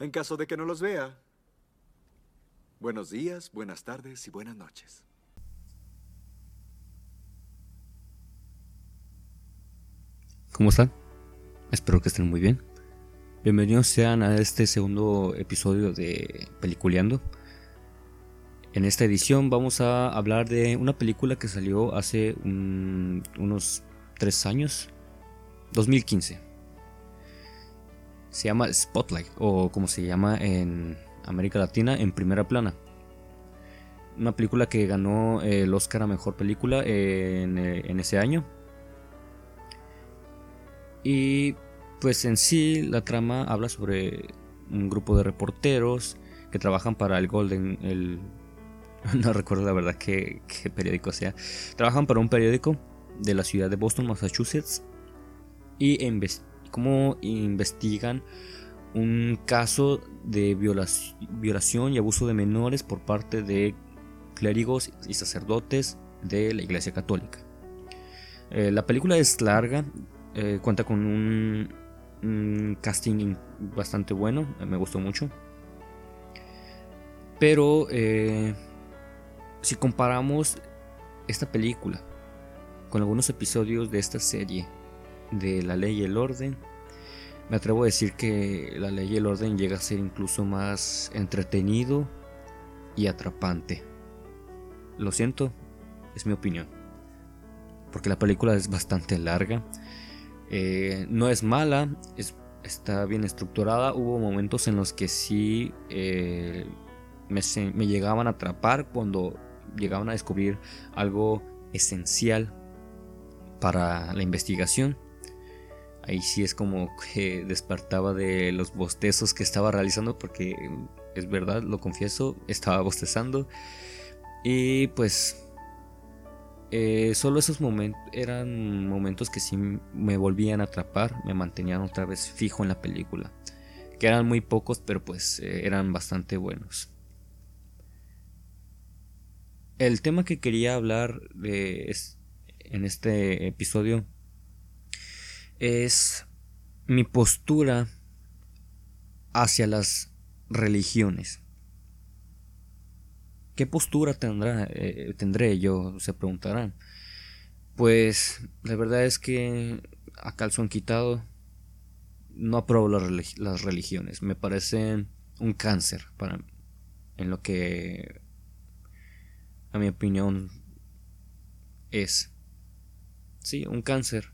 En caso de que no los vea. Buenos días, buenas tardes y buenas noches. ¿Cómo están? Espero que estén muy bien. Bienvenidos sean a este segundo episodio de Peliculeando. En esta edición vamos a hablar de una película que salió hace unos tres años, 2015. Se llama Spotlight, o como se llama en América Latina, en primera plana. Una película que ganó el Oscar a Mejor Película en, en ese año. Y pues en sí la trama habla sobre un grupo de reporteros que trabajan para el Golden, el, no recuerdo la verdad qué, periódico sea, trabajan para un periódico de la ciudad de Boston, Massachusetts, y cómo investigan un caso de violación y abuso de menores por parte de clérigos y sacerdotes de la Iglesia Católica. Eh, la película es larga, eh, cuenta con un, casting bastante bueno, me gustó mucho. Pero eh, si comparamos esta película con algunos episodios de esta serie de La Ley y el Orden, me atrevo a decir que La Ley y el Orden llega a ser incluso más entretenido y atrapante. Lo siento, es mi opinión. Porque la película es bastante larga eh, no es mala, está bien estructurada. Hubo momentos en los que sí eh, me, me, llegaban a atrapar cuando llegaban a descubrir algo esencial para la investigación. Ahí sí es como que despertaba de los bostezos que estaba realizando porque es verdad, lo confieso, estaba bostezando. Y pues eh, solo esos momentos eran momentos que sí me volvían a atrapar, me mantenían otra vez fijo en la película. Que eran muy pocos, pero pues eh, eran bastante buenos. El tema que quería hablar de, en este episodio es mi postura hacia las religiones. ¿Qué postura tendrá, eh, tendré yo? Se preguntarán. Pues la verdad es que a calzón quitado no apruebo las, religiones. Me parecen un cáncer para en lo que a mi opinión es. Sí, un cáncer.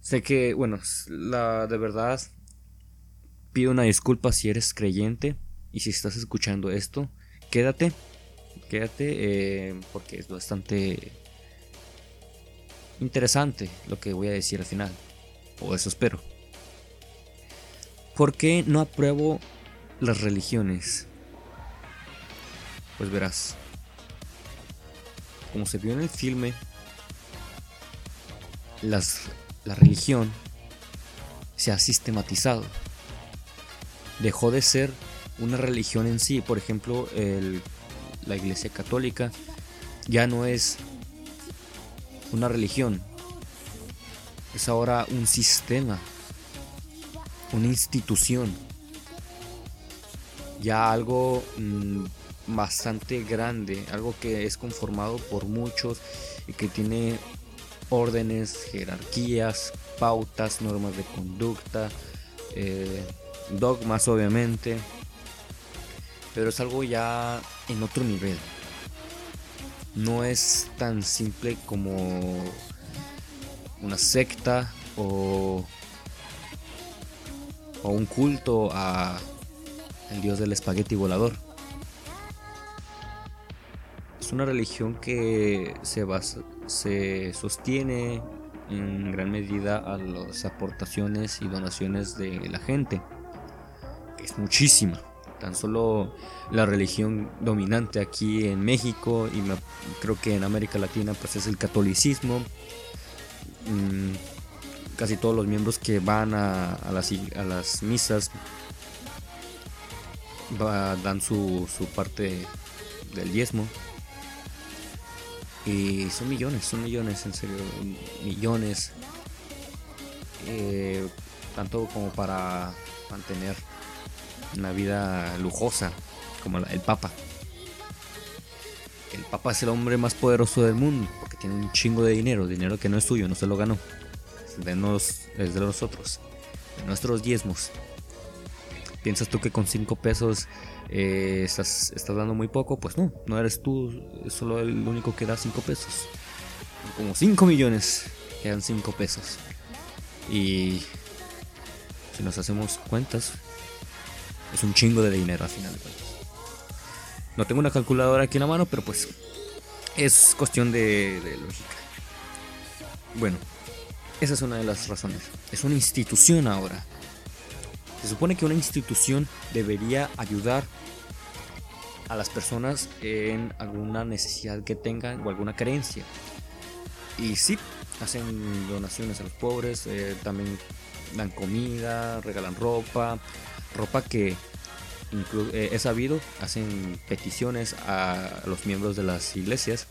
Sé que, bueno, la de verdad pido una disculpa si eres creyente y si estás escuchando esto quédate, quédate eh, porque es bastante interesante lo que voy a decir al final, o eso espero. ¿Por qué no apruebo las religiones? Pues verás, como se vio en el filme, las, la religión se ha sistematizado. Dejó de ser una religión en sí, por ejemplo, la Iglesia Católica ya no es una religión, es ahora un sistema, una institución, ya algo mm, bastante grande, algo que es conformado por muchos y que tiene órdenes, jerarquías, pautas, normas de conducta, eh, dogmas obviamente, pero es algo ya en otro nivel. No es tan simple como una secta o, o un culto a el dios del espagueti volador. Es una religión que se, basa, se sostiene en gran medida a las aportaciones y donaciones de la gente. Es muchísima tan solo la religión dominante aquí en México y creo que en América Latina pues es el catolicismo. Mm, casi todos los miembros que van a, a las, misas dan su, parte del diezmo. Y son millones, son millones, en serio, millones. Eh, tanto como para mantener una vida lujosa, como el Papa. El Papa es el hombre más poderoso del mundo, porque tiene un chingo de dinero, dinero que no es suyo, no se lo ganó. De, es de nosotros, de nuestros diezmos. ¿Piensas tú que con 5 pesos eh, estás, estás dando muy poco? Pues no, no eres tú solo el único que da 5 pesos. Como 5 millones que dan 5 pesos. Y si nos hacemos cuentas, es un chingo de dinero al final de cuentas. No tengo una calculadora aquí en la mano, pero pues es cuestión de lógica. Bueno, esa es una de las razones. Es una institución ahora. Se supone que una institución debería ayudar a las personas en alguna necesidad que tengan o alguna carencia. Y sí, hacen donaciones a los pobres, eh, también dan comida, regalan ropa, ropa que eh, he sabido, hacen peticiones a los miembros de las iglesias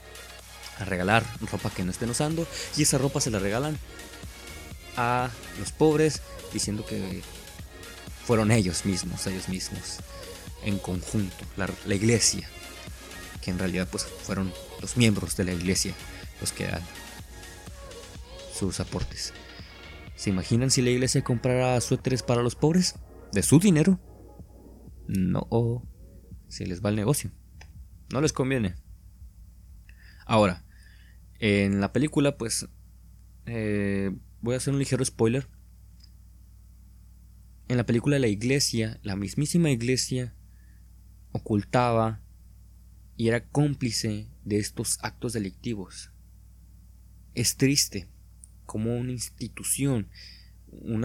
a regalar ropa que no estén usando y esa ropa se la regalan a los pobres diciendo que fueron ellos mismos, ellos mismos en conjunto, la, la iglesia, que en realidad pues fueron los miembros de la iglesia los que dan sus aportes. ¿Se imaginan si la iglesia comprara suéteres para los pobres? ¿De su dinero? No, se les va el negocio. No les conviene. Ahora, en la película, pues, eh, voy a hacer un ligero spoiler. En la película la iglesia, la mismísima iglesia, ocultaba y era cómplice de estos actos delictivos. Es triste como una institución, un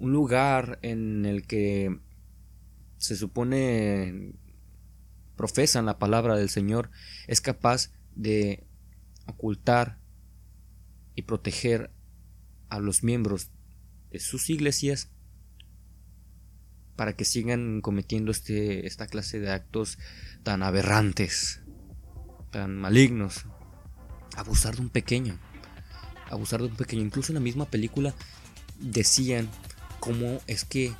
lugar en el que se supone profesan la palabra del Señor, es capaz de ocultar y proteger a los miembros sus iglesias para que sigan cometiendo este, esta clase de actos tan aberrantes, tan malignos. Abusar de un pequeño, abusar de un pequeño. Incluso en la misma película decían cómo es que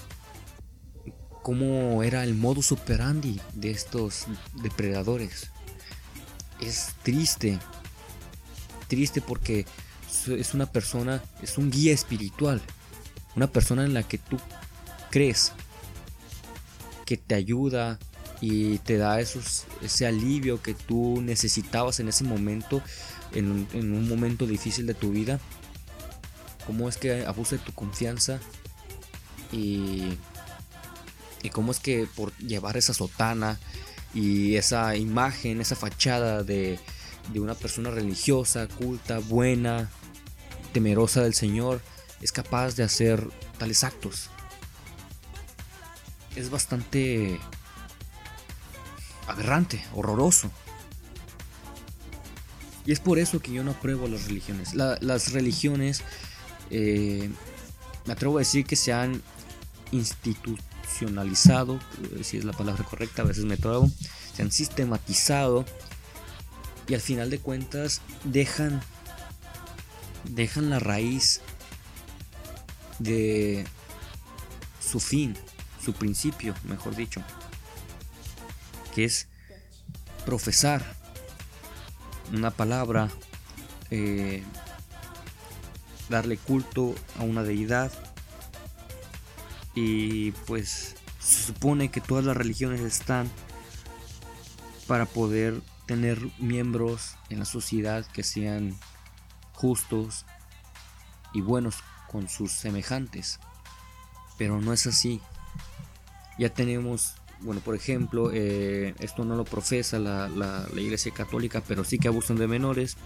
cómo era el modus operandi de estos depredadores. Es triste, triste porque es una persona, es un guía espiritual, una persona en la que tú crees que te ayuda y te da esos, ese alivio que tú necesitabas en ese momento, en, en un momento difícil de tu vida. Cómo es que abusa de tu confianza y y cómo es que por llevar esa sotana y esa imagen, esa fachada de, una persona religiosa, culta, buena, temerosa del Señor, es capaz de hacer tales actos. Es bastante aberrante, horroroso. Y es por eso que yo no apruebo las religiones. las religiones, eh, me atrevo a decir que se han instituido si es la palabra correcta, a veces me trago, se han sistematizado y al final de cuentas dejan dejan la raíz de su fin, su principio, mejor dicho, que es profesar una palabra, eh, darle culto a una deidad. Y pues se supone que todas las religiones están para poder tener miembros en la sociedad que sean justos y buenos con sus semejantes. Pero no es así. Ya tenemos, bueno, por ejemplo, eh, esto no lo profesa la, la, Iglesia Católica, pero sí que abusan de menores.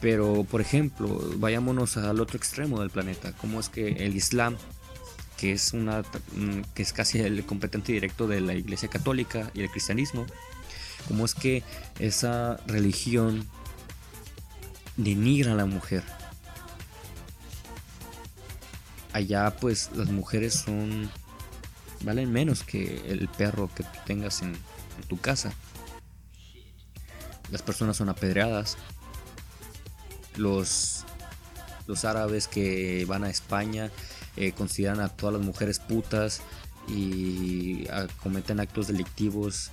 Pero, por ejemplo, vayámonos al otro extremo del planeta, como es que el Islam, que es, una, que es casi el competente directo de la Iglesia Católica y el cristianismo, como es que esa religión denigra a la mujer. Allá pues las mujeres son valen menos que el perro que tengas en tu casa. Las personas son apedreadas, los, los árabes que van a España eh, consideran a todas las mujeres putas y ah, cometen actos delictivos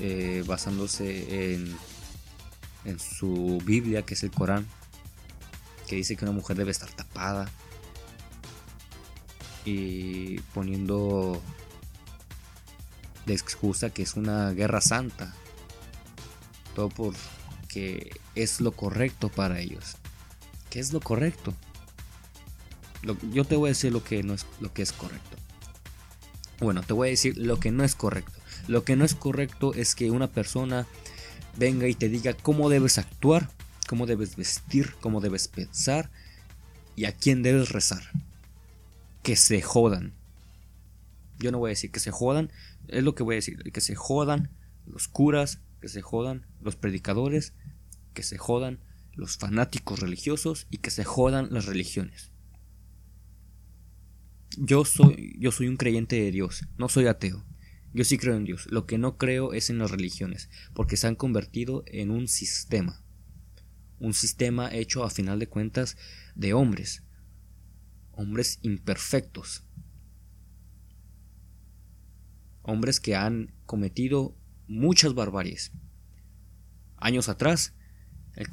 eh, basándose en, en su Biblia, que es el Corán, que dice que una mujer debe estar tapada y poniendo de excusa que es una guerra santa. Todo porque es lo correcto para ellos. ¿Qué es lo correcto? yo te voy a decir lo que no es lo que es correcto. Bueno, te voy a decir lo que no es correcto. Lo que no es correcto es que una persona venga y te diga cómo debes actuar, cómo debes vestir, cómo debes pensar y a quién debes rezar. Que se jodan. Yo no voy a decir que se jodan, es lo que voy a decir, que se jodan los curas, que se jodan los predicadores, que se jodan los fanáticos religiosos y que se jodan las religiones. Yo soy, yo soy un creyente de Dios, no soy ateo. Yo sí creo en Dios. Lo que no creo es en las religiones, porque se han convertido en un sistema. Un sistema hecho a final de cuentas de hombres. Hombres imperfectos. Hombres que han cometido muchas barbaries. Años atrás, el,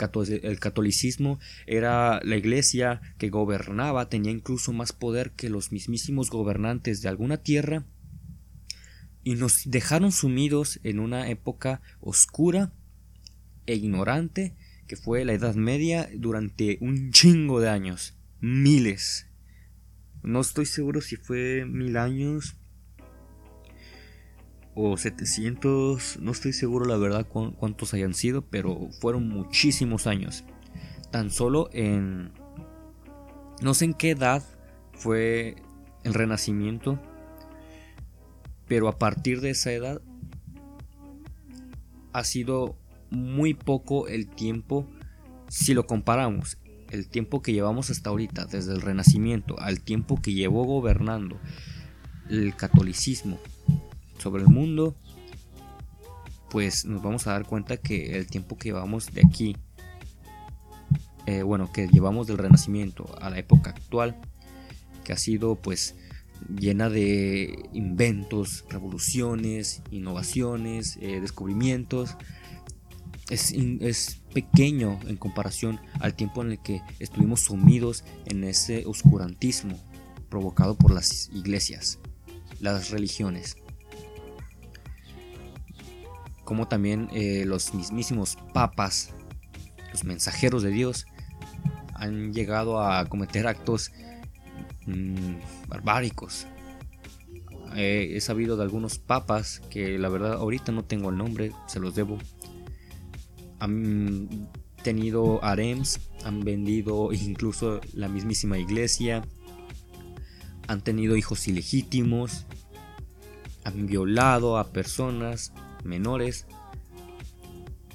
catolicismo era la iglesia que gobernaba, tenía incluso más poder que los mismísimos gobernantes de alguna tierra y nos dejaron sumidos en una época oscura e ignorante que fue la Edad Media durante un chingo de años, miles. No estoy seguro si fue mil años o 700, no estoy seguro la verdad cuántos hayan sido, pero fueron muchísimos años. Tan solo en... No sé en qué edad fue el renacimiento pero a partir de esa edad ha sido muy poco el tiempo si lo comparamos el tiempo que llevamos hasta ahorita desde el renacimiento al tiempo que llevó gobernando el catolicismo sobre el mundo pues nos vamos a dar cuenta que el tiempo que llevamos de aquí eh, bueno que llevamos del renacimiento a la época actual que ha sido pues llena de inventos, revoluciones, innovaciones, eh, descubrimientos. Es, es, pequeño en comparación al tiempo en el que estuvimos sumidos en ese oscurantismo provocado por las iglesias, las religiones. Como también eh, los mismísimos papas, los mensajeros de Dios, han llegado a cometer actos Mm, barbáricos. he sabido de algunos papas que la verdad ahorita no tengo el nombre, se los debo. Han tenido harems, han vendido incluso la mismísima iglesia, han tenido hijos ilegítimos, han violado a personas menores.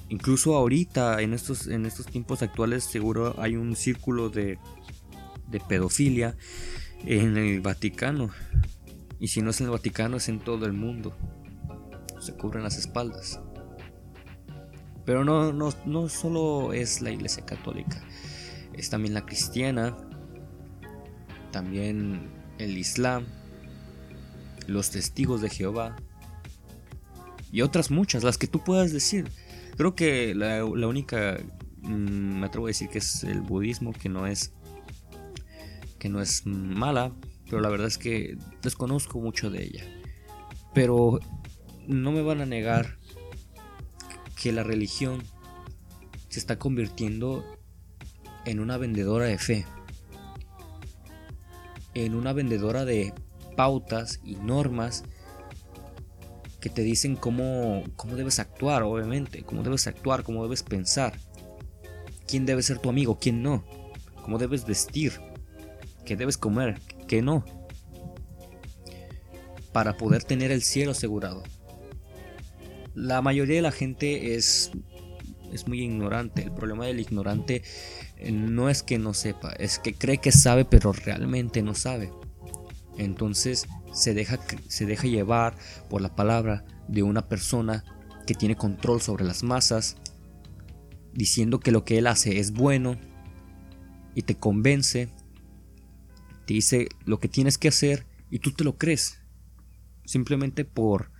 Incluso ahorita, en estos, en estos tiempos actuales, seguro hay un círculo de, de pedofilia en el Vaticano. Y si no es en el Vaticano, es en todo el mundo. Se cubren las espaldas. Pero no, no, no solo es la Iglesia Católica, es también la cristiana, también el Islam, los testigos de Jehová y otras muchas, las que tú puedas decir. Creo que la, la única, mm, me atrevo a decir que es el budismo, que no es que no es mala, pero la verdad es que desconozco mucho de ella. Pero no me van a negar que la religión se está convirtiendo en una vendedora de fe, en una vendedora de pautas y normas que te dicen cómo, cómo debes actuar, obviamente, cómo debes actuar, cómo debes pensar, quién debe ser tu amigo, quién no, cómo debes vestir, que debes comer, que no, para poder tener el cielo asegurado. La mayoría de la gente es, es muy ignorante. El problema del ignorante eh, no es que no sepa, es que cree que sabe pero realmente no sabe. Entonces se deja, se deja llevar por la palabra de una persona que tiene control sobre las masas, diciendo que lo que él hace es bueno y te convence te dice lo que tienes que hacer y tú te lo crees. Simplemente por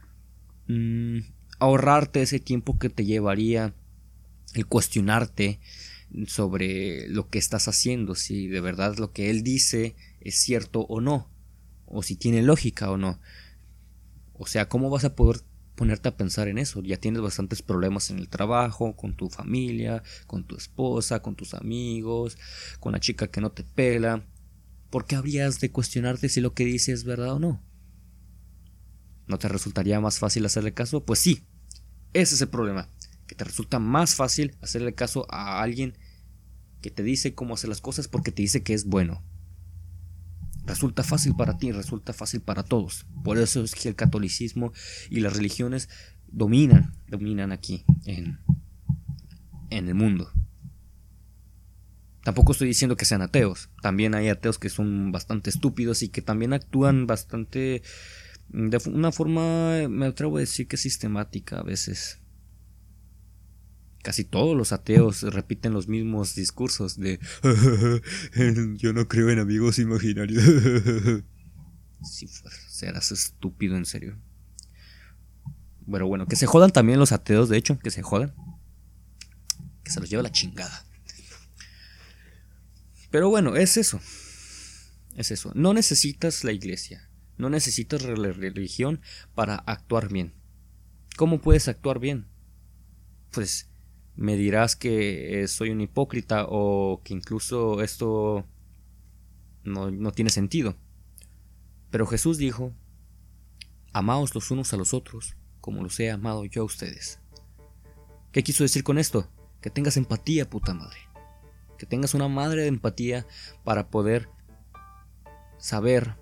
mm, ahorrarte ese tiempo que te llevaría el cuestionarte sobre lo que estás haciendo, si de verdad lo que él dice es cierto o no, o si tiene lógica o no. O sea, ¿cómo vas a poder ponerte a pensar en eso? Ya tienes bastantes problemas en el trabajo, con tu familia, con tu esposa, con tus amigos, con la chica que no te pela. ¿Por qué habrías de cuestionarte si lo que dice es verdad o no? ¿No te resultaría más fácil hacerle caso? Pues sí, ese es el problema, que te resulta más fácil hacerle caso a alguien que te dice cómo hacer las cosas porque te dice que es bueno. Resulta fácil para ti, resulta fácil para todos. Por eso es que el catolicismo y las religiones dominan, dominan aquí en, en el mundo. Tampoco estoy diciendo que sean ateos. También hay ateos que son bastante estúpidos y que también actúan bastante de una forma, me atrevo a decir que sistemática a veces. Casi todos los ateos repiten los mismos discursos de yo no creo en amigos imaginarios. si serás estúpido en serio. Bueno, bueno, que se jodan también los ateos, de hecho, que se jodan. Que se los lleva la chingada. Pero bueno, es eso. Es eso. No necesitas la iglesia. No necesitas religión para actuar bien. ¿Cómo puedes actuar bien? Pues me dirás que eh, soy un hipócrita o que incluso esto no, no tiene sentido. Pero Jesús dijo, amaos los unos a los otros como los he amado yo a ustedes. ¿Qué quiso decir con esto? Que tengas empatía, puta madre. Que tengas una madre de empatía para poder saber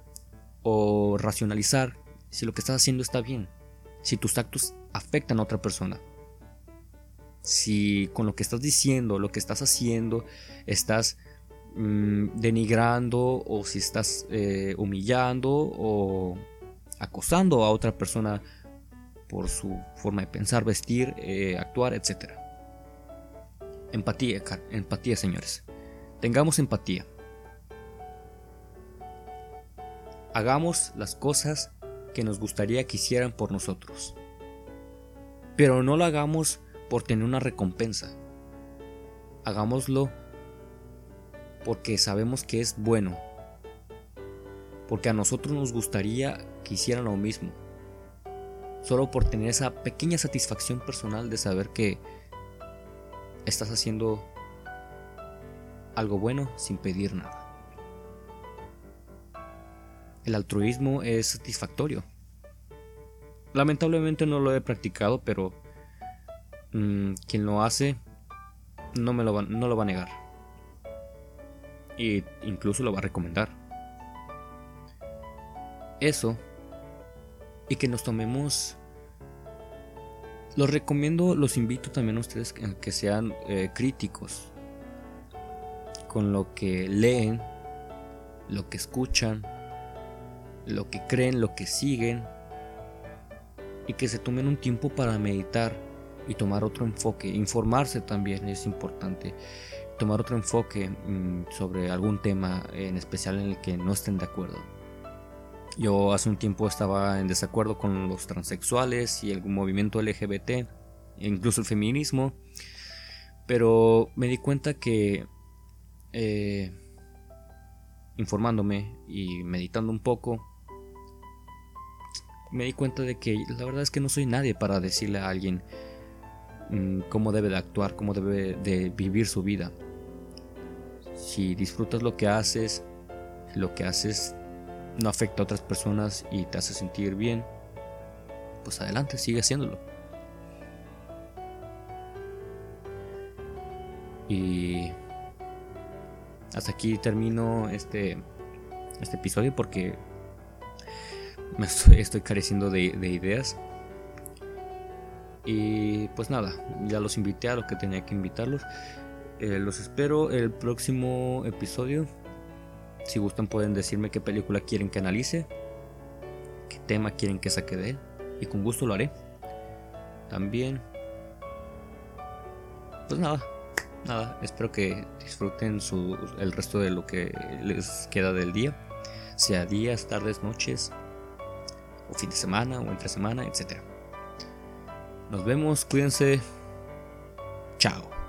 o racionalizar si lo que estás haciendo está bien, si tus actos afectan a otra persona, si con lo que estás diciendo, lo que estás haciendo, estás mm, denigrando o si estás eh, humillando o acosando a otra persona por su forma de pensar, vestir, eh, actuar, etc. Empatía, empatía, señores. Tengamos empatía. Hagamos las cosas que nos gustaría que hicieran por nosotros. Pero no lo hagamos por tener una recompensa. Hagámoslo porque sabemos que es bueno. Porque a nosotros nos gustaría que hicieran lo mismo. Solo por tener esa pequeña satisfacción personal de saber que estás haciendo algo bueno sin pedir nada el altruismo es satisfactorio. Lamentablemente no lo he practicado, pero mm, quien lo hace no, me lo va, no lo va a negar. E incluso lo va a recomendar. Eso. Y que nos tomemos... Los recomiendo, los invito también a ustedes que sean eh, críticos con lo que leen, lo que escuchan, lo que creen, lo que siguen, y que se tomen un tiempo para meditar y tomar otro enfoque, informarse también es importante, tomar otro enfoque mm, sobre algún tema en especial en el que no estén de acuerdo. Yo hace un tiempo estaba en desacuerdo con los transexuales y el movimiento LGBT, e incluso el feminismo, pero me di cuenta que eh, informándome y meditando un poco, me di cuenta de que la verdad es que no soy nadie para decirle a alguien mm, cómo debe de actuar, cómo debe de vivir su vida. Si disfrutas lo que haces, lo que haces no afecta a otras personas y te hace sentir bien, pues adelante, sigue haciéndolo. Y hasta aquí termino este, este episodio porque me estoy, careciendo de, ideas. Y pues nada, ya los invité a lo que tenía que invitarlos. Eh, los espero el próximo episodio. Si gustan pueden decirme qué película quieren que analice, qué tema quieren que saque de él. Y con gusto lo haré. También. Pues nada, nada, espero que disfruten su, el resto de lo que les queda del día. sea días, tardes, noches, o fin de semana, o entre semana, etc. Nos vemos, cuídense. Chao.